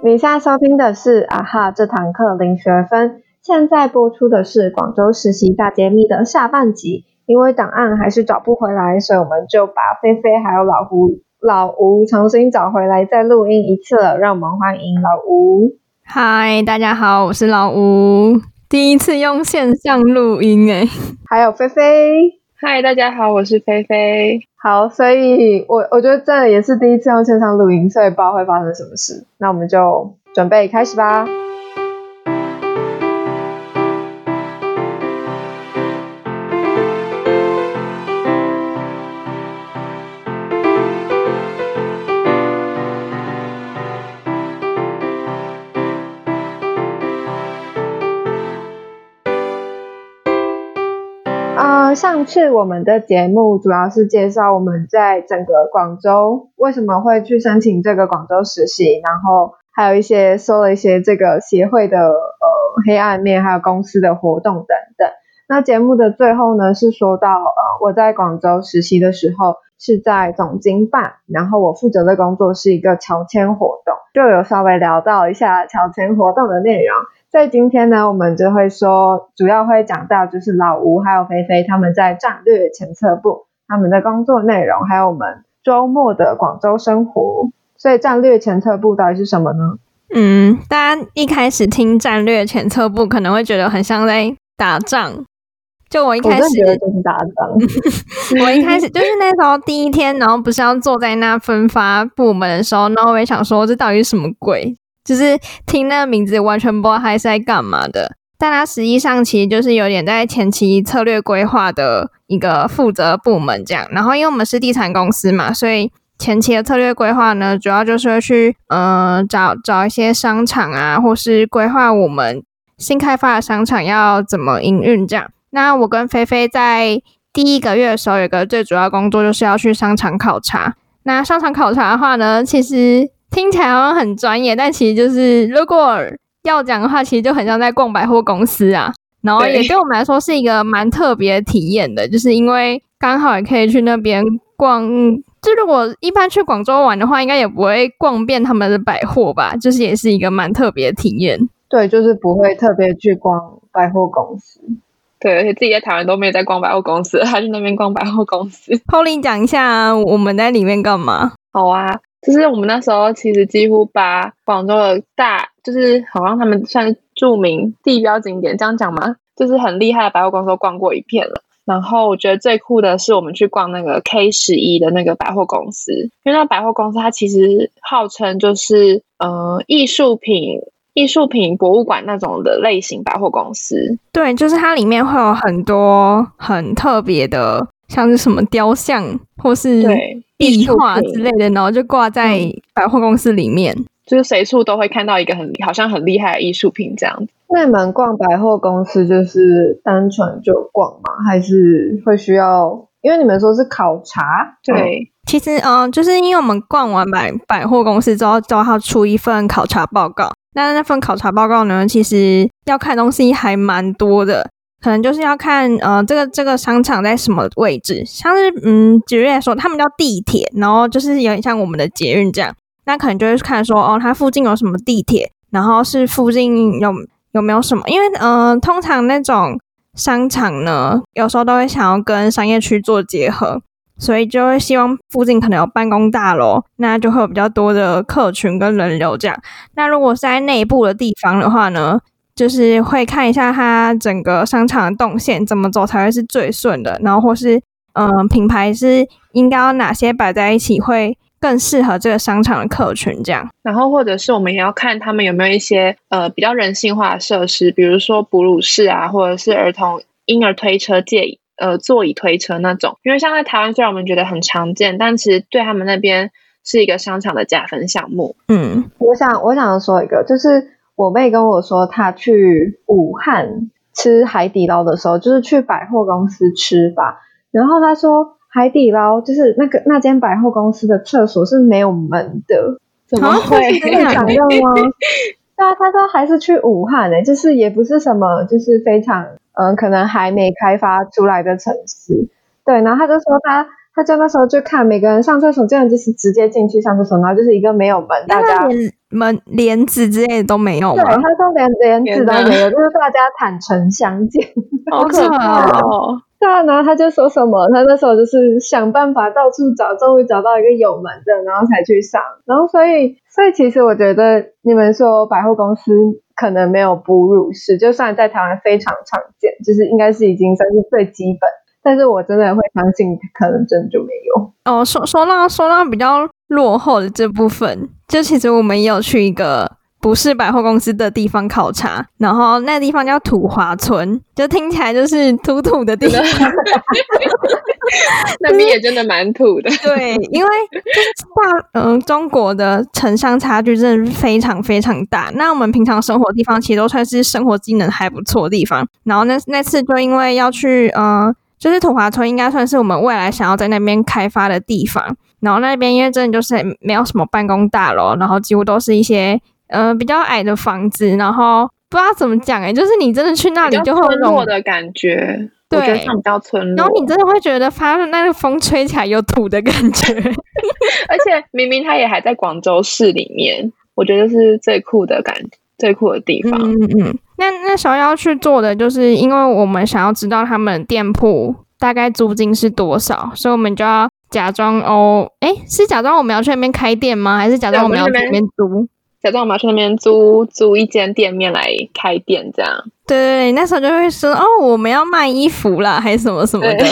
你现在收听的是啊哈这堂课零学分，现在播出的是广州实习大揭秘的下半集。因为档案还是找不回来，所以我们就把菲菲还有老胡、老吴重新找回来，再录音一次了。让我们欢迎老吴。嗨，大家好，我是老吴，第一次用线上录音诶。还有菲菲。嗨，大家好，我是菲菲。好，所以我我觉得这也是第一次用线上录音，所以不知道会发生什么事。那我们就准备开始吧。上次我们的节目主要是介绍我们在整个广州为什么会去申请这个广州实习，然后还有一些说了一些这个协会的呃黑暗面，还有公司的活动等等。那节目的最后呢，是说到呃我在广州实习的时候是在总经办，然后我负责的工作是一个乔迁活动，就有稍微聊到一下乔迁活动的内容。在今天呢，我们就会说，主要会讲到就是老吴还有菲菲他们在战略前测部他们的工作内容，还有我们周末的广州生活。所以战略前测部到底是什么呢？嗯，大家一开始听战略前测部可能会觉得很像在打仗。就我一开始就是打仗。我一开始就是那时候第一天，然后不是要坐在那分发部门的时候，然后我也想说这到底是什么鬼？就是听那个名字，完全不知道他是在干嘛的。但他实际上其实就是有点在前期策略规划的一个负责部门这样。然后因为我们是地产公司嘛，所以前期的策略规划呢，主要就是会去呃找找一些商场啊，或是规划我们新开发的商场要怎么营运这样。那我跟菲菲在第一个月的时候，有个最主要工作就是要去商场考察。那商场考察的话呢，其实。听起来好像很专业，但其实就是如果要讲的话，其实就很像在逛百货公司啊。然后也对我们来说是一个蛮特别体验的，就是因为刚好也可以去那边逛。就如果一般去广州玩的话，应该也不会逛遍他们的百货吧？就是也是一个蛮特别的体验。对，就是不会特别去逛百货公司。对，而且自己在台湾都没有在逛百货公司，还去那边逛百货公司。Polly 讲一下我们在里面干嘛？好啊。就是我们那时候其实几乎把广州的大，就是好像他们算是著名地标景点，这样讲吗？就是很厉害的百货公司都逛过一片了。然后我觉得最酷的是我们去逛那个 K 十一的那个百货公司，因为那百货公司它其实号称就是呃艺术品艺术品博物馆那种的类型百货公司。对，就是它里面会有很多很特别的，像是什么雕像或是对。壁画之类的，然后就挂在百货公司里面，就是随处都会看到一个很好像很厉害的艺术品这样子。那你们逛百货公司就是单纯就逛吗？还是会需要？因为你们说是考察，对，其实嗯，就是因为我们逛完百百货公司之后，都要出一份考察报告。那那份考察报告呢，其实要看东西还蛮多的。可能就是要看，呃，这个这个商场在什么位置，像是，嗯，举例来说，他们叫地铁，然后就是有点像我们的捷运这样，那可能就是看说，哦，它附近有什么地铁，然后是附近有有没有什么，因为，嗯，通常那种商场呢，有时候都会想要跟商业区做结合，所以就会希望附近可能有办公大楼，那就会有比较多的客群跟人流这样。那如果是在内部的地方的话呢？就是会看一下它整个商场的动线怎么走才会是最顺的，然后或是嗯品牌是应该要哪些摆在一起会更适合这个商场的客群这样，然后或者是我们也要看他们有没有一些呃比较人性化的设施，比如说哺乳室啊，或者是儿童婴儿推车借呃座椅推车那种，因为像在台湾虽然我们觉得很常见，但其实对他们那边是一个商场的加分项目。嗯，我想我想说一个就是。我妹跟我说，她去武汉吃海底捞的时候，就是去百货公司吃吧。然后她说，海底捞就是那个那间百货公司的厕所是没有门的，怎么会这样讲用吗？对啊，她说还是去武汉呢，就是也不是什么，就是非常嗯，可能还没开发出来的城市。对，然后她就说她。他就那时候就看每个人上厕所，这样就是直接进去上厕所，然后就是一个没有门，大家连门帘子之类的都没有对，吗？他说连帘子都没有，就是大家坦诚相见。好可怕哦！对啊，然后他就说什么，他那时候就是想办法到处找，终于找到一个有门的，然后才去上。然后所以，所以其实我觉得你们说百货公司可能没有哺乳室，就算在台湾非常常见，就是应该是已经算是最基本。但是我真的会相信，可能真的就没有。哦，说说到说到比较落后的这部分，就其实我们也有去一个不是百货公司的地方考察，然后那个地方叫土华村，就听起来就是土土的地方。那边也真的蛮土的。对，因为就是大嗯、中国的城乡差距真的是非常非常大。那我们平常生活的地方，其实都算是生活机能还不错的地方。然后那那次就因为要去呃，就是土华村，应该算是我们未来想要在那边开发的地方。然后那边因为真的就是没有什么办公大楼，然后几乎都是一些呃比较矮的房子，然后不知道怎么讲哎、就是你真的去那里就会有落的感觉，对我觉得像比较村落。然后你真的会觉得发那个风吹起来有土的感觉。而且明明它也还在广州市里面，我觉得是最酷的感，最酷的地方。嗯嗯嗯。那那时候要去做的，就是因为我们想要知道他们店铺大概租金是多少，所以我们就要假装哦，哎，是假装我们要去那边开店吗？还是假装我们要去那边租？假装我们要去那边租租一间店面来开店，这样。对对对，那时候就会说哦，我们要卖衣服啦，还是什么什么的。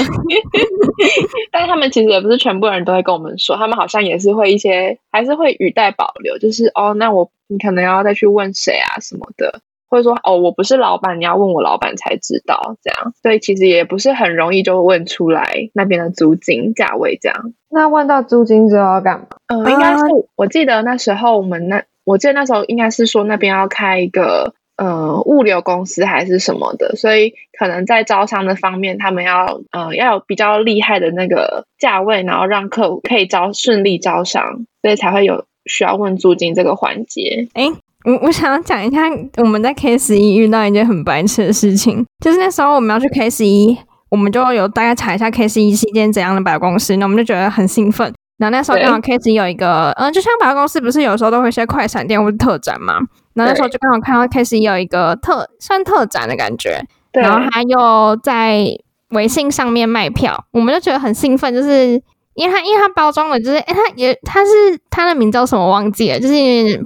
但是他们其实也不是全部人都会跟我们说，他们好像也是会一些，还是会语带保留，就是哦，那我你可能要再去问谁啊什么的，或者说哦，我不是老板，你要问我老板才知道这样，所以其实也不是很容易就问出来那边的租金价位这样。那问到租金之后要干嘛？嗯，应该是我记得那时候我们那，我记得那时候应该是说那边要开一个呃物流公司还是什么的，所以可能在招商的方面，他们要呃要有比较厉害的那个价位，然后让客户可以招顺利招商，所以才会有需要问租金这个环节。诶，我我想要讲一下我们在 K 十一遇到一件很白痴的事情，就是那时候我们要去 K 十一，我们就有大概查一下 K 十一是一间怎样的百货公司，那我们就觉得很兴奋。然后那时候对刚好 K 十一有一个，嗯、就像百货公司不是有时候都会有一些快闪店或者特展嘛，然后那时候就刚好看到 K 十一有一个特算特展的感觉，然后他又在微信上面卖票，我们就觉得很兴奋，就是因为它因为它包装的，就是哎，它也它是它的名叫什么忘记了，就是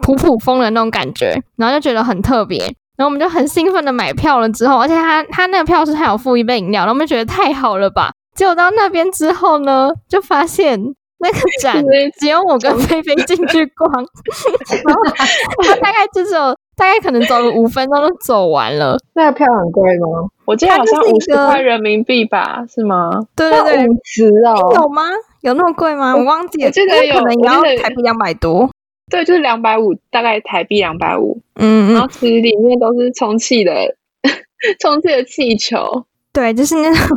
普普风的那种感觉，然后就觉得很特别，然后我们就很兴奋的买票了之后，而且他他那个票是还有附一杯饮料，然后我们觉得太好了吧，结果到那边之后呢，就发现。那个 展只有我跟菲菲进去逛，然后他大概就只有大概可能走了五分钟就走完了。那个票很贵吗？我记得好像五十块人民币吧，是吗？对对对，五十哦，有吗？有那么贵吗？我忘记了，我记得有可能也要台币两百多。对，就是两百五，大概台币两百五，嗯嗯，然后其实里面都是充气的，充气的气球。对，就是那种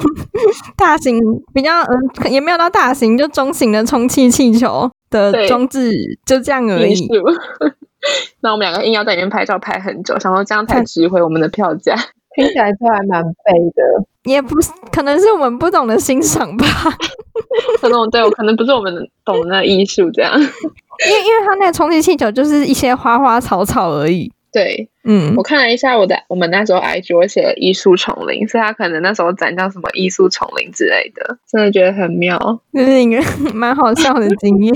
大型，比较嗯，也没有到大型，就中型的充气气球的装置，就这样而已。那我们两个硬要在里面拍照拍很久，想说这样才值回我们的票价。听起来就还蛮背的。也不是，可能是我们不懂得欣赏吧。可能对我可能不是我们懂的那艺术这样。因为因为他那个充气气球就是一些花花草草而已。对嗯我，看了一下我的我们那时候 IG，我写了艺术丛林，所以他可能那时候展叫什么艺术丛林之类的，真的觉得很妙。就是一个 蛮好笑的经验。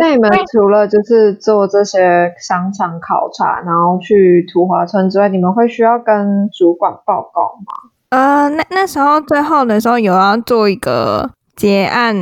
那你们除了就是做这些商场考察，然后去土华村之外，你们会需要跟主管报告吗？呃，那那时候最后的时候有要做一个结案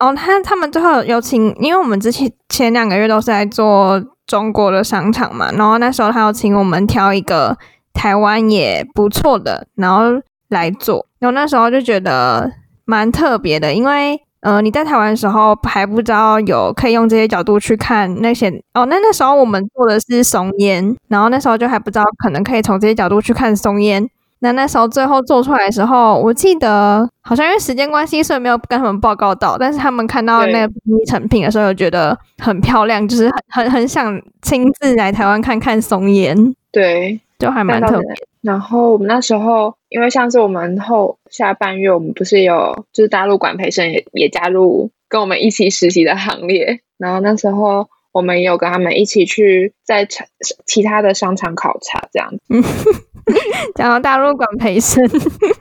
哦，他他们最后有请，因为我们之前前两个月都是在做中国的商场嘛，然后那时候他有请我们挑一个台湾也不错的，然后来做，然后那时候就觉得蛮特别的，因为。呃，你在台湾的时候还不知道有可以用这些角度去看那些哦。那那时候我们做的是松烟，然后那时候就还不知道可能可以从这些角度去看松烟。那那时候最后做出来的时候，我记得好像因为时间关系，所以没有跟他们报告到。但是他们看到那个成品的时候，有觉得很漂亮，就是很很很想亲自来台湾看看松烟，对，就还蛮特别。然后我们那时候因为上次我们后下半月，我们不是有就是大陆管培生也也加入跟我们一起实习的行列，然后那时候我们也有跟他们一起去在其其他的商场考察这样子。讲到大陆馆培生，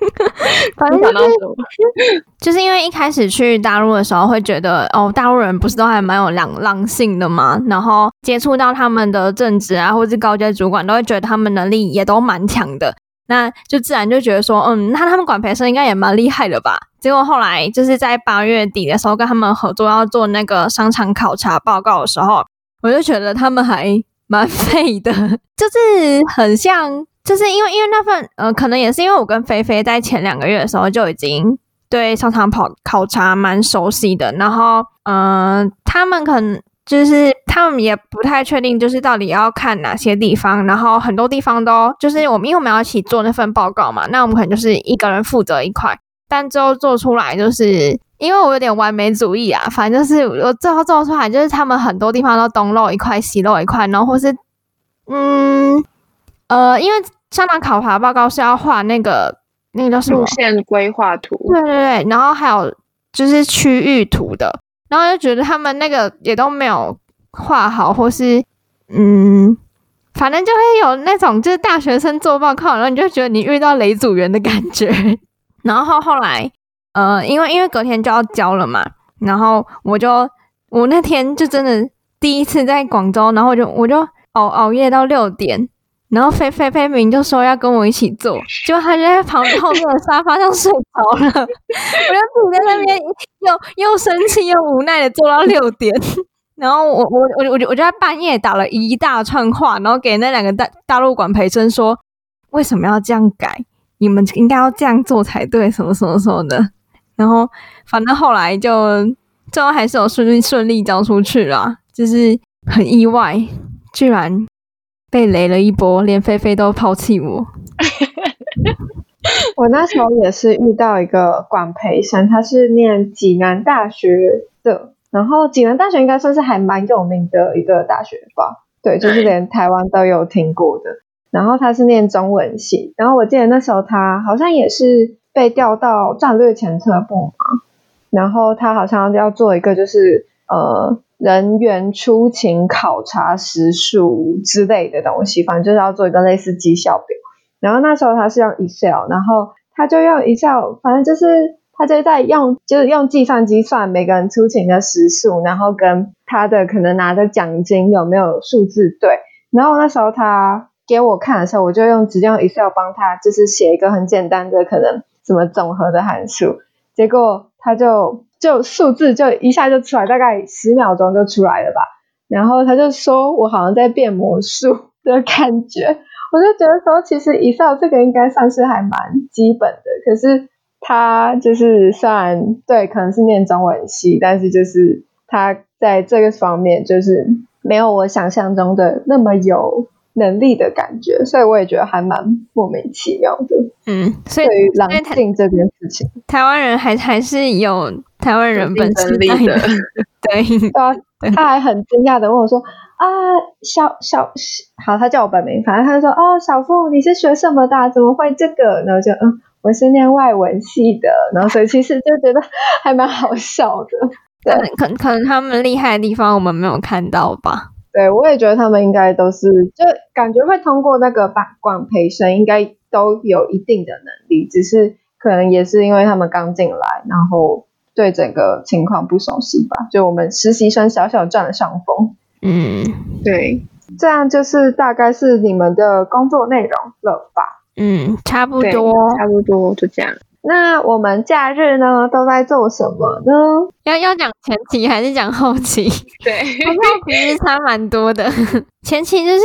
反正就是就是因为一开始去大陆的时候会觉得哦，大陆人不是都还蛮有狼狼性的嘛，然后接触到他们的正职啊，或是高阶主管，都会觉得他们能力也都蛮强的，那就自然就觉得说，嗯，那他们管培生应该也蛮厉害的吧？结果后来就是在八月底的时候跟他们合作要做那个商场考察报告的时候，我就觉得他们还蛮废的，就是很像。就是因为因为那份呃，可能也是因为我跟菲菲在前两个月的时候就已经对商场跑考察蛮熟悉的，然后嗯，他们可能就是他们也不太确定，就是到底要看哪些地方，然后很多地方都就是我们因为我们要一起做那份报告嘛，那我们可能就是一个人负责一块，但最后做出来就是因为我有点完美主义啊，反正就是我最后做出来就是他们很多地方都东漏一块西漏一块，然后或是嗯呃因为。香港考察报告是要画那个那个叫什么路线规划图？对对对，然后还有就是区域图的，然后就觉得他们那个也都没有画好，或是嗯，反正就会有那种就是大学生做报告，然后你就觉得你遇到雷组员的感觉。然后后来呃，因为因为隔天就要交了嘛，然后我就我那天就真的第一次在广州，然后我就我就熬熬夜到六点。然后菲菲菲明就说要跟我一起做，结果他就在旁后面的沙发上睡着了。我就自己在那边又又生气又无奈的坐到六点。然后我我我我就我就在半夜打了一大串话，然后给那两个大大陆馆培生说为什么要这样改，你们应该要这样做才对，什么什么什么的。然后反正后来就最后还是有顺利顺利交出去了，就是很意外，居然。被雷了一波，连菲菲都抛弃我。我那时候也是遇到一个管培生，他是念济南大学的，然后济南大学应该算是还蛮有名的一个大学吧？对，就是连台湾都有听过的。然后他是念中文系，然后我记得那时候他好像也是被调到战略前测部嘛，然后他好像要做一个就是呃。人员出勤考察时数之类的东西，反正就是要做一个类似绩效表。然后那时候他是用 Excel，然后他就用 Excel，反正就是他就在用，就是用计算机算每个人出勤的时数，然后跟他的可能拿的奖金有没有数字对。然后那时候他给我看的时候，我就用直接用 Excel 帮他，就是写一个很简单的可能什么总和的函数，结果他就。就数字就一下就出来，大概十秒钟就出来了吧。然后他就说我好像在变魔术 的感觉，我就觉得说其实 Excel 这个应该算是还蛮基本的。可是他就是算对，可能是念中文系，但是就是他在这个方面就是没有我想象中的那么有。能力的感觉，所以我也觉得还蛮莫名其妙的。嗯，所以对于狼性这件事情，台湾人还还是有台湾人本身的。对啊，他还很惊讶的问我说：“啊，小小好，他叫我本名，反正他就说：哦，小凤，你是学什么的？怎么会这个？然后就嗯，我是念外文系的。然后所以其实就觉得还蛮好笑的。对，可可能他们厉害的地方我们没有看到吧。”对，我也觉得他们应该都是，就感觉会通过那个把管培生，应该都有一定的能力，只是可能也是因为他们刚进来，然后对整个情况不熟悉吧。就我们实习生小小占了上风。嗯，对，这样就是大概是你们的工作内容了吧？嗯，差不多，差不多就这样。那我们假日呢都在做什么呢？要要讲前期还是讲后期？对，后期差蛮多的。前期就是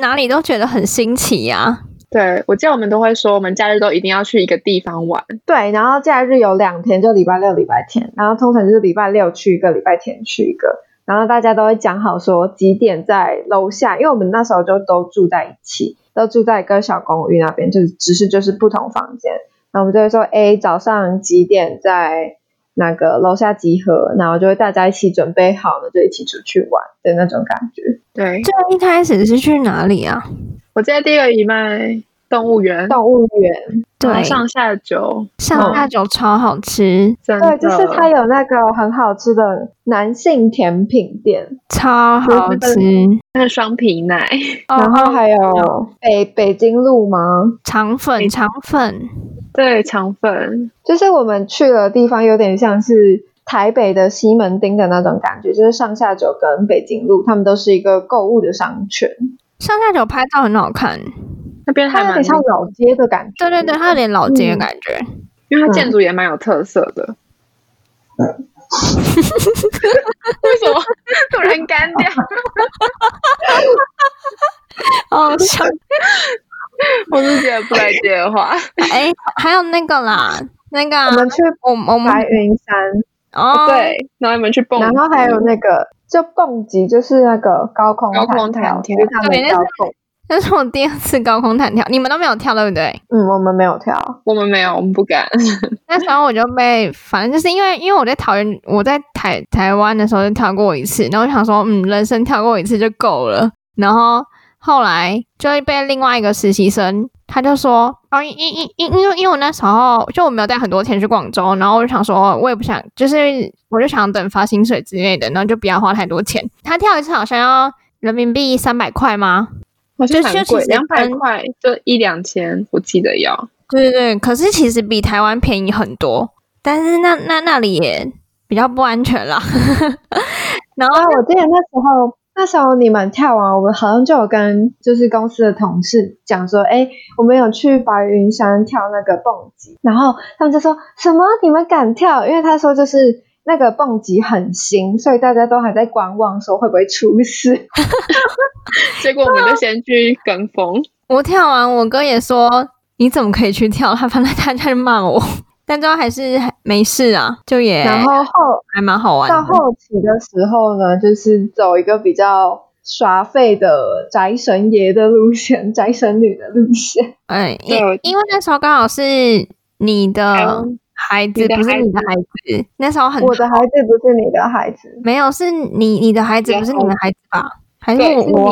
哪里都觉得很新奇呀。对，我记得我们都会说，我们假日都一定要去一个地方玩。对，然后假日有两天，就礼拜六、礼拜天。然后通常就是礼拜六去一个，礼拜天去一个。然后大家都会讲好说几点在楼下，因为我们那时候就都住在一起，都住在一个小公寓那边，就是只是就是不同房间。那我们就会说哎早上几点在那个楼下集合，然后就会大家一起准备好了，就一起出去玩的那种感觉。对，这一开始是去哪里啊？我在第二礼拜动物园。动物园，对，上下酒，上下酒超好吃，真对，就是它有那个很好吃的男性甜品店，超好吃。那个双皮奶，然后还有北北京路吗？肠粉，肠粉，对，肠粉，就是我们去的地方有点像是台北的西门町的那种感觉，就是上下九跟北京路，他们都是一个购物的商圈，上下九拍照很好看。那边还有点像老街的感觉。对对对，它有点老街的感觉。因为它建筑也蛮有特色的。为什么 突然干掉？哦，笑。我是觉得不来接的话，哎，还有那个啦，那个啊我们去我我们白云山，哦，对，然后你们去蹦极，然后还有那个就蹦极，就是那个高空高空弹弹跳对那叫蹦。那是我第二次高空弹跳，你们都没有跳，对不对？嗯，我们没有跳。我们没有，我们不敢。那时候我就被，反正就是因为因为我在桃园，我在台台湾的时候就跳过一次，然后我想说，嗯，人生跳过一次就够了。然后后来就会被另外一个实习生，他就说，哦，因因因因因为因为我那时候就我没有带很多钱去广州，然后我就想说，我也不想，就是我就想等发薪水之类的，然后就不要花太多钱。他跳一次好像要人民币三百块吗？好像就蛮贵，其实两百跟块就一两千，我记得要。对对对，可是其实比台湾便宜很多，但是那那那里也比较不安全啦。然后啊，我记得那时候，那时候你们跳完，我们好像就有跟就是公司的同事讲说，哎，我们有去白云山跳那个蹦极，然后他们就说什么你们敢跳？因为他说就是那个蹦极很新，所以大家都还在观望，说会不会出事。结果我们就先去跟风，我跳完，我哥也说你怎么可以去跳？他反正他就骂我，但最后还是没事啊，就也然后后还蛮好玩到。后期的时候呢，就是走一个比较耍废的宅神爷的路线，宅神女的路线。哎，因对因为那时候刚好是你的嗯孩子，不是你的孩子，那时候很我的孩子不是你的孩子，没有是你你的孩子，不是你的孩子吧？还是对我我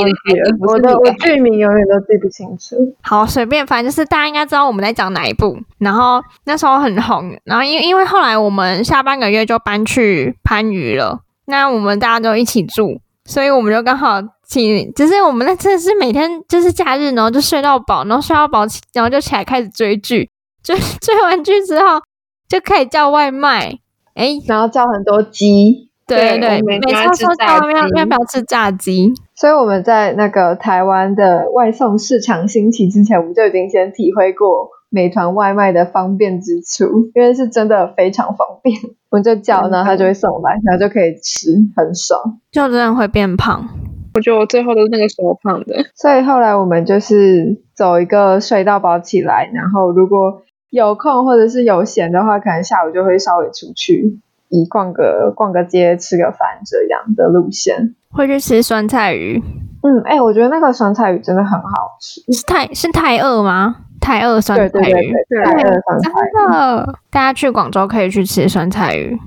我的我剧名永远都记不清楚。好，随便，反正就是大家应该知道我们在讲哪一部。然后那时候很红，然后因因为后来我们下半个月就搬去番禺了，那我们大家都一起住，所以我们就刚好请，就是我们那真的是每天就是假日，然后就睡到饱，然后睡到饱起，然后就起来开始追剧，追 追完剧之后就可以叫外卖。哎，然后叫很多鸡，对对，对每次说炸叫要要不要吃炸鸡？所以我们在那个台湾的外送市场兴起之前，我们就已经先体会过美团外卖的方便之处，因为是真的非常方便。我们就叫，真的然后他就会送来，然后就可以吃，很爽。就真的会变胖。我觉得我最后都是那个时候胖的。所以后来我们就是走一个睡到饱起来，然后如果有空或者是有闲的话，可能下午就会稍微出去，以逛个逛个街、吃个饭这样的路线。会去吃酸菜鱼，嗯，哎、我觉得那个酸菜鱼真的很好吃。是太是太饿吗？太饿酸菜对对对鱼，对，太饿酸菜鱼。真的，大家去广州可以去吃酸菜鱼。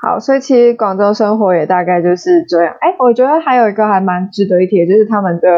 好，所以其实广州生活也大概就是这样。哎，我觉得还有一个还蛮值得一提的，就是他们的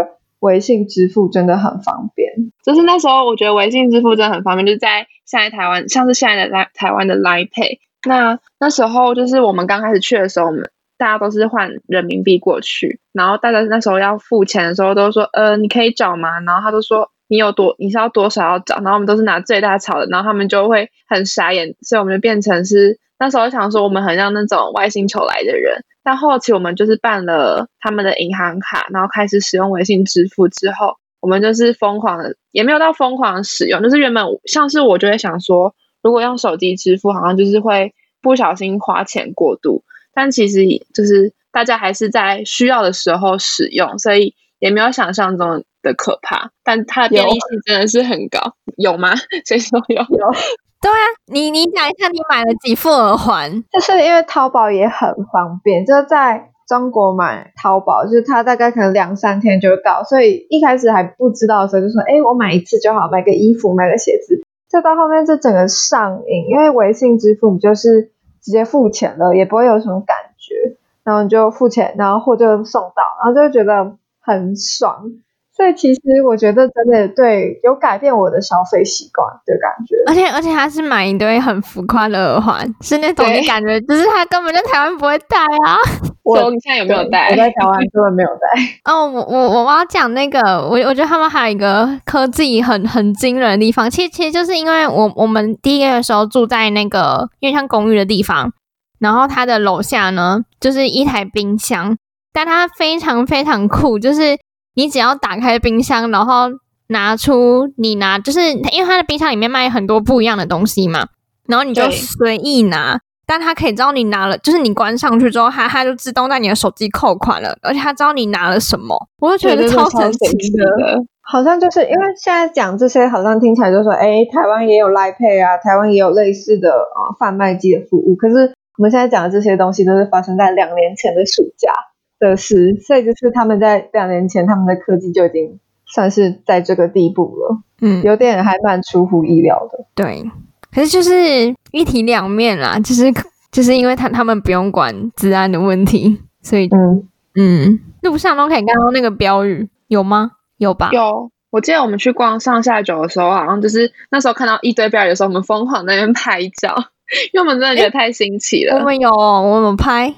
微信支付真的很方便。就是那时候我觉得微信支付真的很方便，就是在现在台湾，像是现在的来台湾的 Line Pay。那那时候就是我们刚开始去的时候，我们大家都是换人民币过去，然后大家那时候要付钱的时候都说，呃，你可以找吗？然后他就说你有多，你是要多少要找，然后我们都是拿最大钞的，然后他们就会很傻眼，所以我们就变成是那时候想说我们很像那种外星球来的人，但后期我们就是办了他们的银行卡，然后开始使用微信支付之后，我们就是疯狂的，也没有到疯狂使用，就是原本像是我就会想说，如果用手机支付，好像就是会不小心花钱过度，但其实就是大家还是在需要的时候使用，所以也没有想象中的可怕，但它的便利性真的是很高，有吗？谁说有？有，对啊，你你讲一下你买了几副耳环？就是因为淘宝也很方便，就是在中国买淘宝，就是它大概可能两三天就到，所以一开始还不知道的时候就说，哎，我买一次就好，买个衣服，买个鞋子。再到后面这整个上瘾，因为微信支付你就是直接付钱了，也不会有什么感觉，然后你就付钱，然后货就送到，然后就会觉得很爽。所以其实我觉得真的对有改变我的消费习惯的感觉。而且而且他是买一堆很浮夸的耳环，是那种对你感觉就是他根本在台湾不会戴啊。我你现在有没有戴我？在台湾根本没有戴。哦，我我我要讲那个，我我觉得他们还有一个科技很很惊人的地方，其实其实就是因为我我们第一个月的时候住在那个因为像公寓的地方，然后它的楼下呢就是一台冰箱，但它非常非常酷，就是你只要打开冰箱，然后拿出你拿，就是因为它的冰箱里面卖很多不一样的东西嘛，然后你就对随意拿。但他可以知道你拿了，就是你关上去之后，他他就自动在你的手机扣款了，而且他知道你拿了什么，我就觉得超神奇的。的。好像就是因为现在讲这些，好像听起来就说，哎，台湾也有 Line Pay 啊，台湾也有类似的啊贩卖机的服务。可是我们现在讲的这些东西，都是发生在两年前的暑假的事，所以就是他们在两年前，他们的科技就已经算是在这个地步了，嗯，有点还蛮出乎意料的。对，可是就是一体两面啦，就是就是因为他他们不用管治安的问题，所以嗯，嗯，路上都可以看到那个标语，有吗？有吧？有，我记得我们去逛上下九的时候，好像就是那时候看到一堆标语的时候，我们疯狂在那边拍照，因为我们真的觉得太新奇了。我们有哦，我们拍，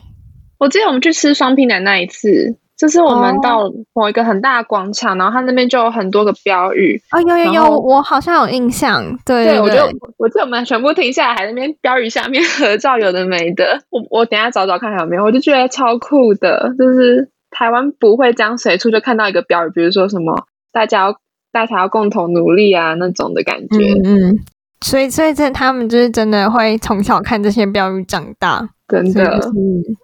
我记得我们去吃双皮奶那一次，就是我们哦到某一个很大的广场，然后它那边就有很多个标语。哦，有有有，我好像有印象，对对，我对就我记得我们全部停下来，还在那边标语下面 合照，有的没的。我我等一下找找看还有没有，我就觉得超酷的，就是台湾不会这样随处就看到一个标语，比如说什么大家要大家要共同努力啊那种的感觉。嗯嗯，所以所以这他们就是真的会从小看这些标语长大，真的所以就是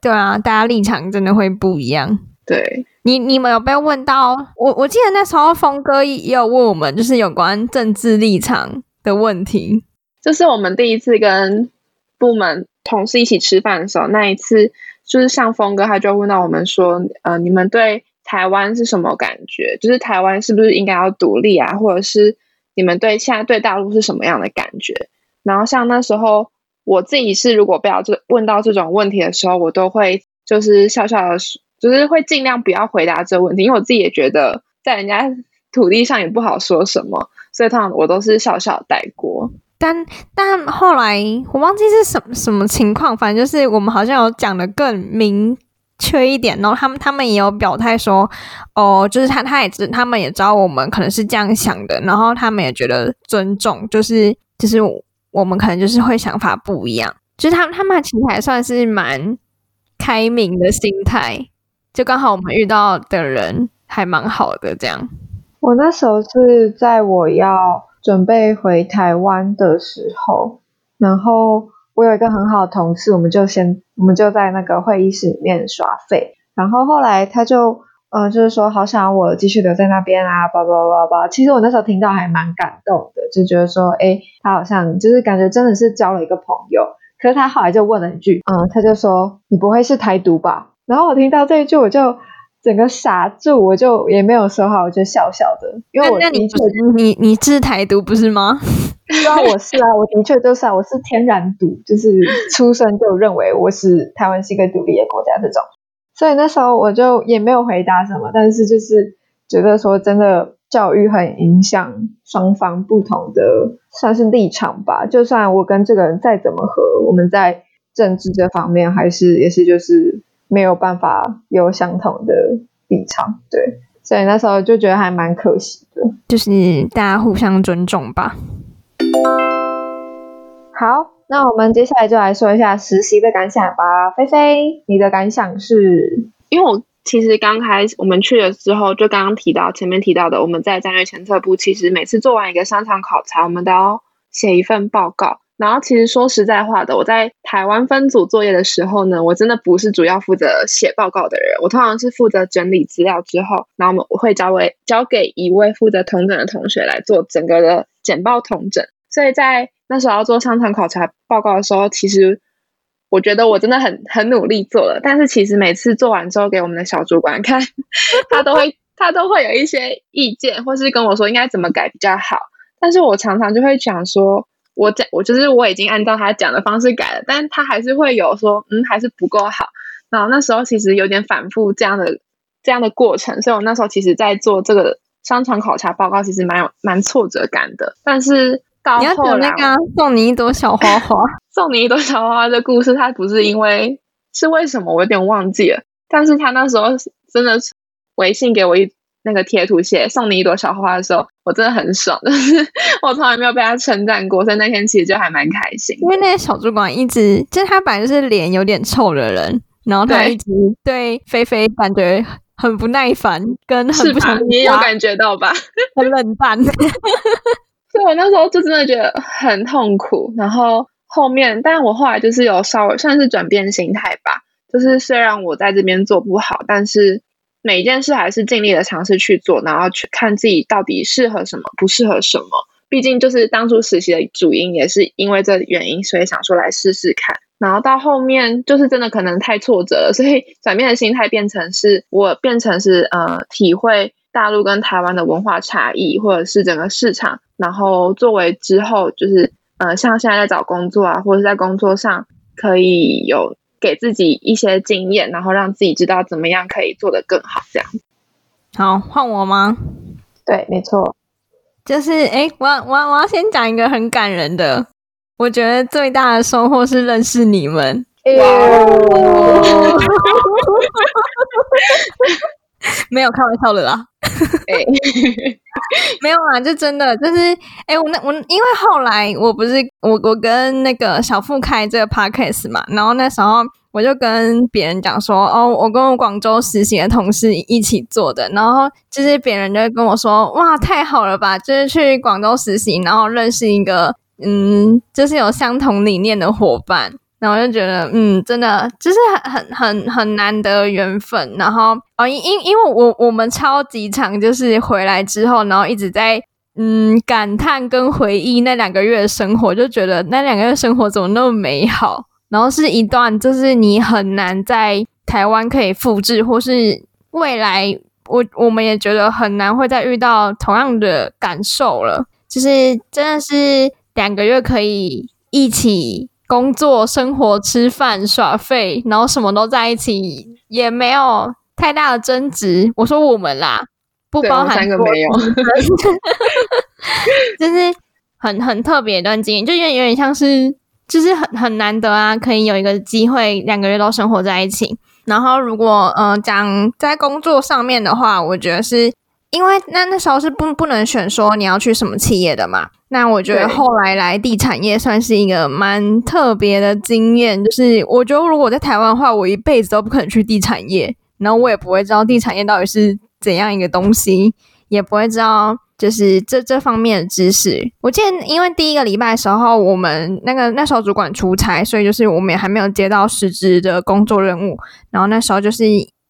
对啊，大家立场真的会不一样。对。你你们有被问到？我我记得那时候峰哥也有问我们，就是有关政治立场的问题。这是我们第一次跟部门同事一起吃饭的时候，那一次就是像峰哥他就问到我们说，呃，你们对台湾是什么感觉？就是台湾是不是应该要独立啊？或者是你们对现在对大陆是什么样的感觉？然后像那时候我自己是如果被要这问到这种问题的时候，我都会就是笑笑的，就是会尽量不要回答这个问题，因为我自己也觉得在人家土地上也不好说什么，所以通常我都是笑笑带过。但但后来我忘记是什么什么情况，反正就是我们好像有讲的更明确一点，然后他们他们也有表态说，哦，就是他他也知他们也知道我们可能是这样想的，然后他们也觉得尊重，就是就是我们可能就是会想法不一样，就是他们他们其实还算是蛮开明的心态，就刚好我们遇到的人还蛮好的这样。我那时候是在我要准备回台湾的时候，然后我有一个很好的同事，我们就先我们就在那个会议室里面耍废，然后后来他就呃就是说好想要我继续留在那边啊，叭叭叭叭。其实我那时候听到还蛮感动的，就觉得说，哎，他好像就是感觉真的是交了一个朋友。可是他后来就问了一句，嗯，他就说你不会是台独吧？然后我听到这一句，我就整个傻住，我就也没有说话，我就笑笑的，因为我的确你你你是台独不是吗？对啊我是啊，我的确就是啊，我是天然独，就是出生就认为我是台湾是一个独立的国家这种，所以那时候我就也没有回答什么，但是就是觉得说真的教育很影响双方不同的算是立场吧，就算我跟这个人再怎么合，我们在政治这方面还是也是就是没有办法有相同的立场，对，所以那时候就觉得还蛮可惜的。就是大家互相尊重吧。好，那我们接下来就来说一下实习的感想吧。菲菲，你的感想是？因为我其实刚开始我们去了之后，就刚刚提到前面提到的，我们在战略前测部，其实每次做完一个商场考察，我们都要写一份报告。然后其实说实在话的，我在台湾分组作业的时候呢，我真的不是主要负责写报告的人，我通常是负责整理资料之后，然后我们会交给交给一位负责统整的同学来做整个的简报统整。所以在那时候要做商场考察报告的时候，其实我觉得我真的很很努力做了，但是其实每次做完之后给我们的小主管看，他都会他都会有一些意见，或是跟我说应该怎么改比较好。但是我常常就会讲说，我讲我就是我已经按照他讲的方式改了，但他还是会有说，嗯，还是不够好。然后那时候其实有点反复这样的这样的过程，所以我那时候其实在做这个商场考察报告其实蛮有蛮挫折感的。但是到你要后来讲那个啊送你一朵小花花，送你一朵小花花的故事，它不是因为是为什么我有点忘记了，但是他那时候真的是微信给我一那个贴图写送你一朵小花花的时候，我真的很爽，就是 我从来没有被他称赞过，所以那天其实就还蛮开心因。为那个小主管一直就是他本来就是脸有点臭的人，然后他一直 对菲菲感觉很不耐烦，跟很是不想？你也有感觉到吧？很冷淡。所以我那时候就真的觉得很痛苦，然后后面，但我后来就是有稍微算是转变心态吧，就是虽然我在这边做不好，但是每一件事还是尽力的尝试去做，然后去看自己到底适合什么，不适合什么。毕竟就是当初实习的主因也是因为这原因，所以想说来试试看。然后到后面就是真的可能太挫折了，所以转变的心态变成是我变成是呃体会大陆跟台湾的文化差异，或者是整个市场，然后作为之后就是呃像现在在找工作啊，或者是在工作上可以有给自己一些经验，然后让自己知道怎么样可以做得更好，这样。好，换我吗？对，没错。就是诶，我要我要我要先讲一个很感人的，我觉得最大的收获是认识你们。哇 没有开玩笑的啦，哎，没有啊，就真的就是，哎、我那我因为后来我不是我我跟那个小付开这个 podcast 嘛，然后那时候我就跟别人讲说，哦，我跟我广州实习的同事一起做的，然后就是别人就跟我说，哇，太好了吧，就是去广州实习，然后认识一个嗯，就是有相同理念的伙伴。然后我就觉得，嗯，真的就是很很很很难得缘分。然后哦，因因因为我我们超级长，就是回来之后，然后一直在嗯感叹跟回忆那两个月的生活，就觉得那两个月生活怎么那么美好。然后是一段就是你很难在台湾可以复制，或是未来我我们也觉得很难会再遇到同样的感受了。就是真的是两个月可以一起工作、生活、吃饭、耍废，然后什么都在一起，也没有太大的争执。我说我们啦，不包含说三个没有 就是很很特别一段经验，就有点有点像是，就是很很难得啊，可以有一个机会两个月都生活在一起。然后如果呃讲在工作上面的话，我觉得是因为那那时候是不不能选说你要去什么企业的嘛。那我觉得后来来地产业算是一个蛮特别的经验，就是我觉得如果在台湾的话，我一辈子都不可能去地产业，然后我也不会知道地产业到底是怎样一个东西，也不会知道就是这这方面的知识。我记得，因为第一个礼拜的时候，我们那个那时候主管出差，所以就是我们也还没有接到实质的工作任务。然后那时候就是，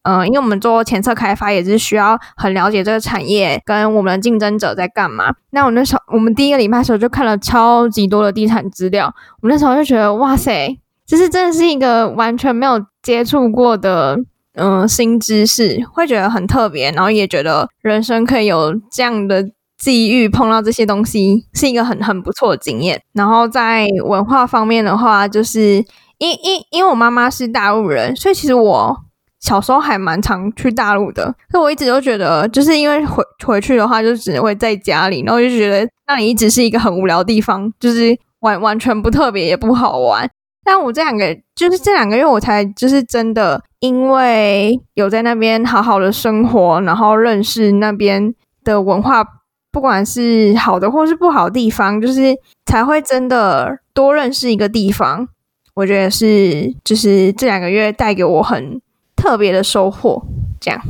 呃，因为我们做前测开发，也是需要很了解这个产业跟我们的竞争者在干嘛。那我那时候，我们第一个礼拜的时候就看了超级多的地产资料，我那时候就觉得，哇塞，这是真的是一个完全没有接触过的。嗯，新知识会觉得很特别，然后也觉得人生可以有这样的机遇，碰到这些东西是一个很很不错的经验。然后在文化方面的话，就是因因因为我妈妈是大陆人，所以其实我小时候还蛮常去大陆的。所以我一直都觉得，就是因为回回去的话，就只会在家里，然后就觉得那里一直是一个很无聊的地方，就是完完全不特别，也不好玩。但我这两个就是这两个月，我才就是真的，因为有在那边好好的生活，然后认识那边的文化，不管是好的或是不好的地方，就是才会真的多认识一个地方。我觉得是，就是这两个月带给我很特别的收获。这样，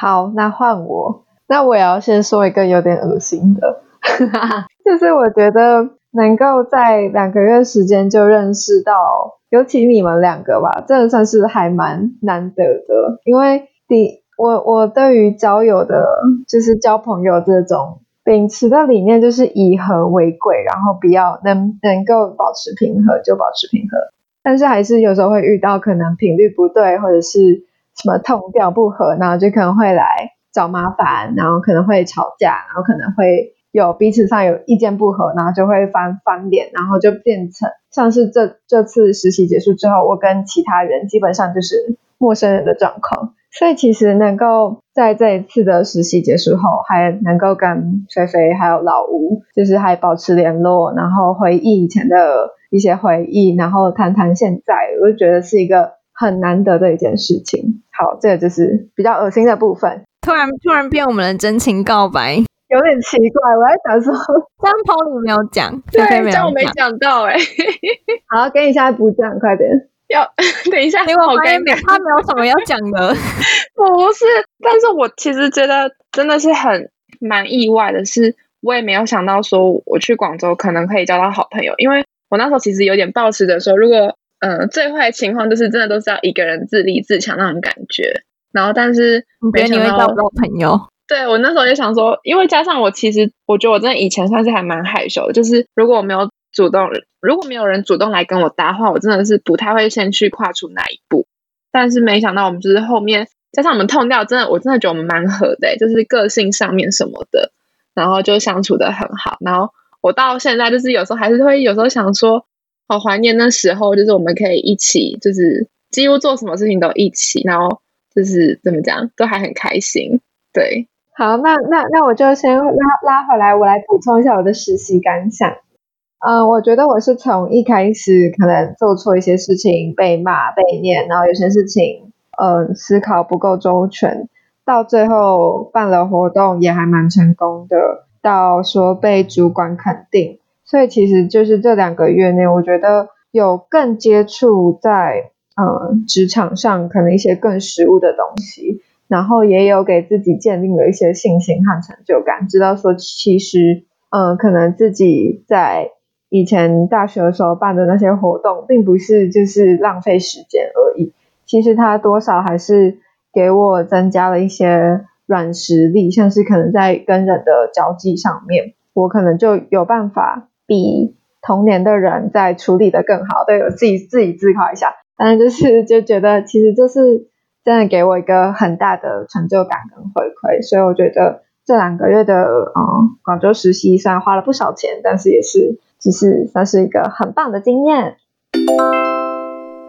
好，那换我，那我也要先说一个有点恶心的，就是我觉得能够在两个月时间就认识到，尤其你们两个吧，真的算是还蛮难得的。因为第我我对于交友的，就是交朋友这种秉持的理念，就是以和为贵，然后比较能能够保持平和就保持平和，但是还是有时候会遇到可能频率不对，或者是什么痛调不合，然后就可能会来找麻烦，然后可能会吵架，然后可能会有彼此上有意见不合，然后就会翻翻脸，然后就变成像是这这次实习结束之后，我跟其他人基本上就是陌生人的状况。所以其实能够在这一次的实习结束后，还能够跟菲菲还有老吴，就是还保持联络，然后回忆以前的一些回忆，然后谈谈现在，我就觉得是一个很难得的一件事情。好，这个就是比较恶心的部分，突然突然变我们的真情告白，有点奇怪。我在想说，这样 Polly 没有讲，对这样我没讲。讲到哎、好，给你现在补讲，快点。要 等一下，结果好尴发现没尬。他没有什么要讲的，不是，但是我其实觉得真的是很蛮意外的是，我也没有想到说我去广州可能可以交到好朋友，因为我那时候其实有点抱持着说，如果嗯、呃最坏的情况就是真的都是要一个人自立自强那种感觉，然后但是你觉得你会没想到交不到朋友？对我那时候就想说，因为加上我其实我觉得我真的以前算是还蛮害羞的，就是如果我没有主动，如果没有人主动来跟我搭话，我真的是不太会先去跨出那一步。但是没想到我们就是后面加上我们痛掉，真的我真的觉得我们蛮合的、欸就是个性上面什么的，然后就相处的很好。然后我到现在就是有时候还是会有时候想说，好怀念那时候，就是我们可以一起，就是几乎做什么事情都一起，然后就是怎么讲，都还很开心。对，好，那那那我就先拉拉回来，我来补充一下我的实习感想。嗯，我觉得我是从一开始可能做错一些事情被骂被念，然后有些事情嗯思考不够周全，到最后办了活动也还蛮成功的，到说被主管肯定，所以其实就是这两个月内，我觉得有更接触在嗯职场上可能一些更实务的东西。然后也有给自己建立了一些信心和成就感，知道说其实，嗯，可能自己在以前大学的时候办的那些活动，并不是就是浪费时间而已，其实它多少还是给我增加了一些软实力，像是可能在跟人的交际上面，我可能就有办法比同年的人在处理的更好。对我自己自己自夸一下，但是就是就觉得其实这是。真的给我一个很大的成就感跟回馈，所以我觉得这两个月的嗯广州实习虽然花了不少钱，但是也是只是算是一个很棒的经验。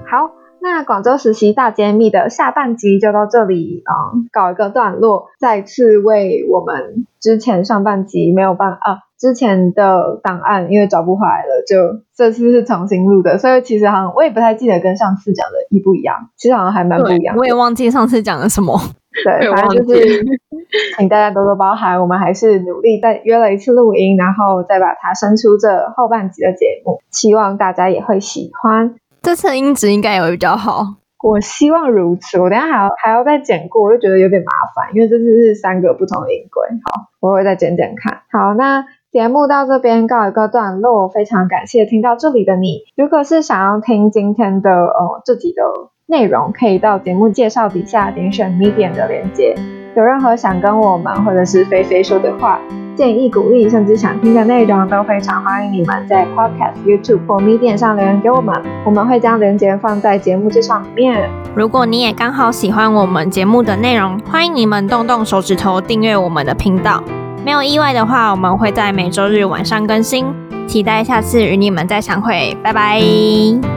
好，那广州实习大揭秘的下半集就到这里，嗯，搞一个段落。再次为我们之前上半集没有办啊之前的档案因为找不回来了，就这次是重新录的，所以其实好像我也不太记得跟上次讲的一不一样，其实好像还蛮不一样。我也忘记上次讲了什么。对，反正就是 请大家多多包涵，我们还是努力再约了一次录音，然后再把它生出这后半集的节目，希望大家也会喜欢。这次的音质应该也会比较好。我希望如此，我等下还要还要再剪过，我就觉得有点麻烦，因为这次是三个不同的音轨。好，我会再剪剪看。好，那节目到这边告一个段落，非常感谢听到这里的你。如果是想要听今天的呃这集的内容，可以到节目介绍底下点选 Medium 的链接。有任何想跟我们或者是菲菲说的话、建议、鼓励，甚至想听的内容，都非常欢迎你们在 Podcast、YouTube 或 Medium 上留言给我们，我们会将链接放在节目介绍里面。如果你也刚好喜欢我们节目的内容，欢迎你们动动手指头订阅我们的频道。没有意外的话，我们会在每周日晚上更新，期待下次与你们再相会，拜拜。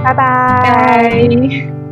拜拜。拜。